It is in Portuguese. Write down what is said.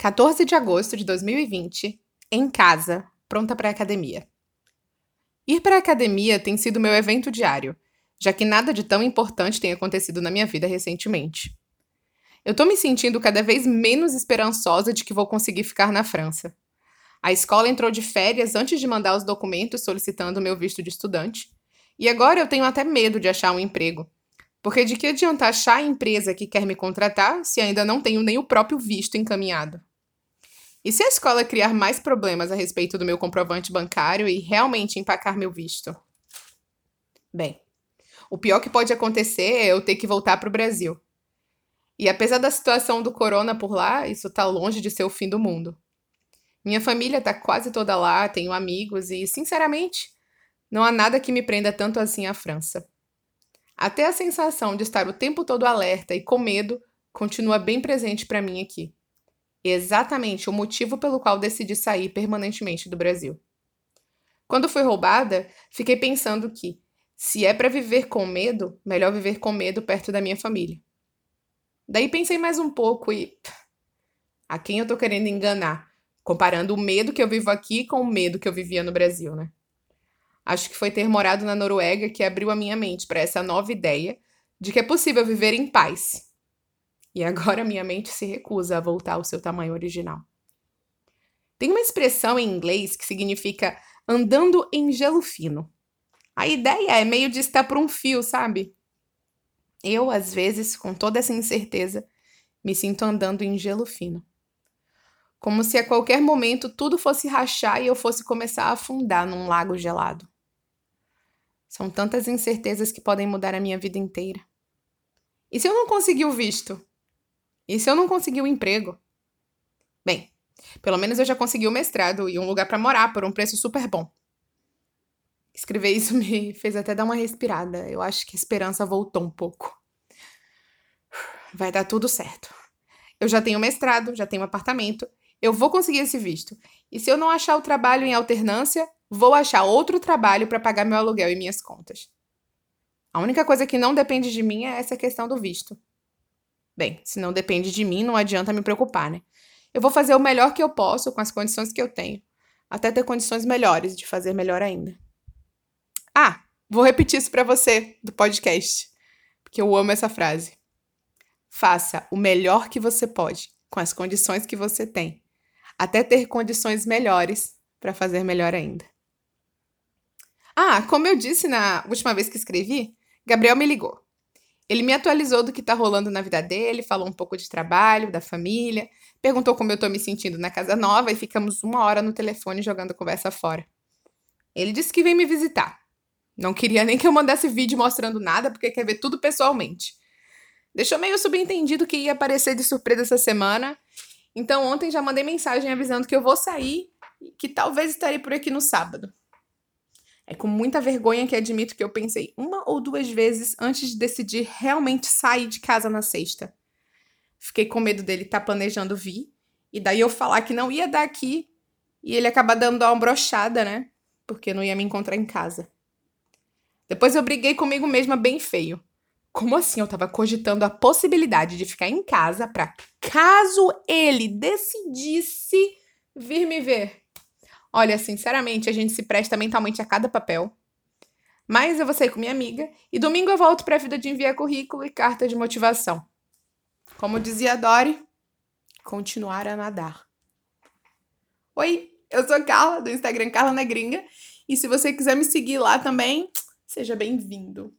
14 de agosto de 2020, em casa, pronta para a academia. Ir para a academia tem sido meu evento diário, já que nada de tão importante tem acontecido na minha vida recentemente. Eu tô me sentindo cada vez menos esperançosa de que vou conseguir ficar na França. A escola entrou de férias antes de mandar os documentos solicitando meu visto de estudante, e agora eu tenho até medo de achar um emprego. Porque de que adianta achar a empresa que quer me contratar se ainda não tenho nem o próprio visto encaminhado? E se a escola criar mais problemas a respeito do meu comprovante bancário e realmente empacar meu visto? Bem, o pior que pode acontecer é eu ter que voltar para o Brasil. E apesar da situação do corona por lá, isso está longe de ser o fim do mundo. Minha família está quase toda lá, tenho amigos e, sinceramente, não há nada que me prenda tanto assim à França. Até a sensação de estar o tempo todo alerta e com medo continua bem presente para mim aqui exatamente o motivo pelo qual decidi sair permanentemente do Brasil. Quando fui roubada, fiquei pensando que, se é para viver com medo, melhor viver com medo perto da minha família. Daí pensei mais um pouco e. A quem eu tô querendo enganar? Comparando o medo que eu vivo aqui com o medo que eu vivia no Brasil, né? Acho que foi ter morado na Noruega que abriu a minha mente para essa nova ideia de que é possível viver em paz, e agora minha mente se recusa a voltar ao seu tamanho original. Tem uma expressão em inglês que significa andando em gelo fino. A ideia é meio de estar por um fio, sabe? Eu, às vezes, com toda essa incerteza, me sinto andando em gelo fino. Como se a qualquer momento tudo fosse rachar e eu fosse começar a afundar num lago gelado. São tantas incertezas que podem mudar a minha vida inteira. E se eu não conseguir o visto? E se eu não conseguir um emprego? Bem, pelo menos eu já consegui o mestrado e um lugar para morar por um preço super bom. Escrever isso me fez até dar uma respirada. Eu acho que a esperança voltou um pouco. Vai dar tudo certo. Eu já tenho mestrado, já tenho apartamento. Eu vou conseguir esse visto. E se eu não achar o trabalho em alternância, vou achar outro trabalho para pagar meu aluguel e minhas contas. A única coisa que não depende de mim é essa questão do visto. Bem, se não depende de mim, não adianta me preocupar, né? Eu vou fazer o melhor que eu posso com as condições que eu tenho, até ter condições melhores de fazer melhor ainda. Ah, vou repetir isso para você do podcast, porque eu amo essa frase. Faça o melhor que você pode com as condições que você tem, até ter condições melhores para fazer melhor ainda. Ah, como eu disse na última vez que escrevi, Gabriel me ligou. Ele me atualizou do que tá rolando na vida dele, falou um pouco de trabalho, da família, perguntou como eu tô me sentindo na casa nova e ficamos uma hora no telefone jogando conversa fora. Ele disse que vem me visitar. Não queria nem que eu mandasse vídeo mostrando nada, porque quer ver tudo pessoalmente. Deixou meio subentendido que ia aparecer de surpresa essa semana. Então ontem já mandei mensagem avisando que eu vou sair e que talvez estarei por aqui no sábado. É com muita vergonha que admito que eu pensei uma ou duas vezes antes de decidir realmente sair de casa na sexta. Fiquei com medo dele estar tá planejando vir, e daí eu falar que não ia dar aqui, e ele acabar dando uma brochada, né? Porque não ia me encontrar em casa. Depois eu briguei comigo mesma bem feio. Como assim eu tava cogitando a possibilidade de ficar em casa para caso ele decidisse vir me ver? Olha, sinceramente, a gente se presta mentalmente a cada papel. Mas eu vou sair com minha amiga e domingo eu volto para a vida de enviar currículo e carta de motivação. Como dizia Dori, continuar a nadar. Oi, eu sou Carla, do Instagram Carla na Gringa. E se você quiser me seguir lá também, seja bem-vindo.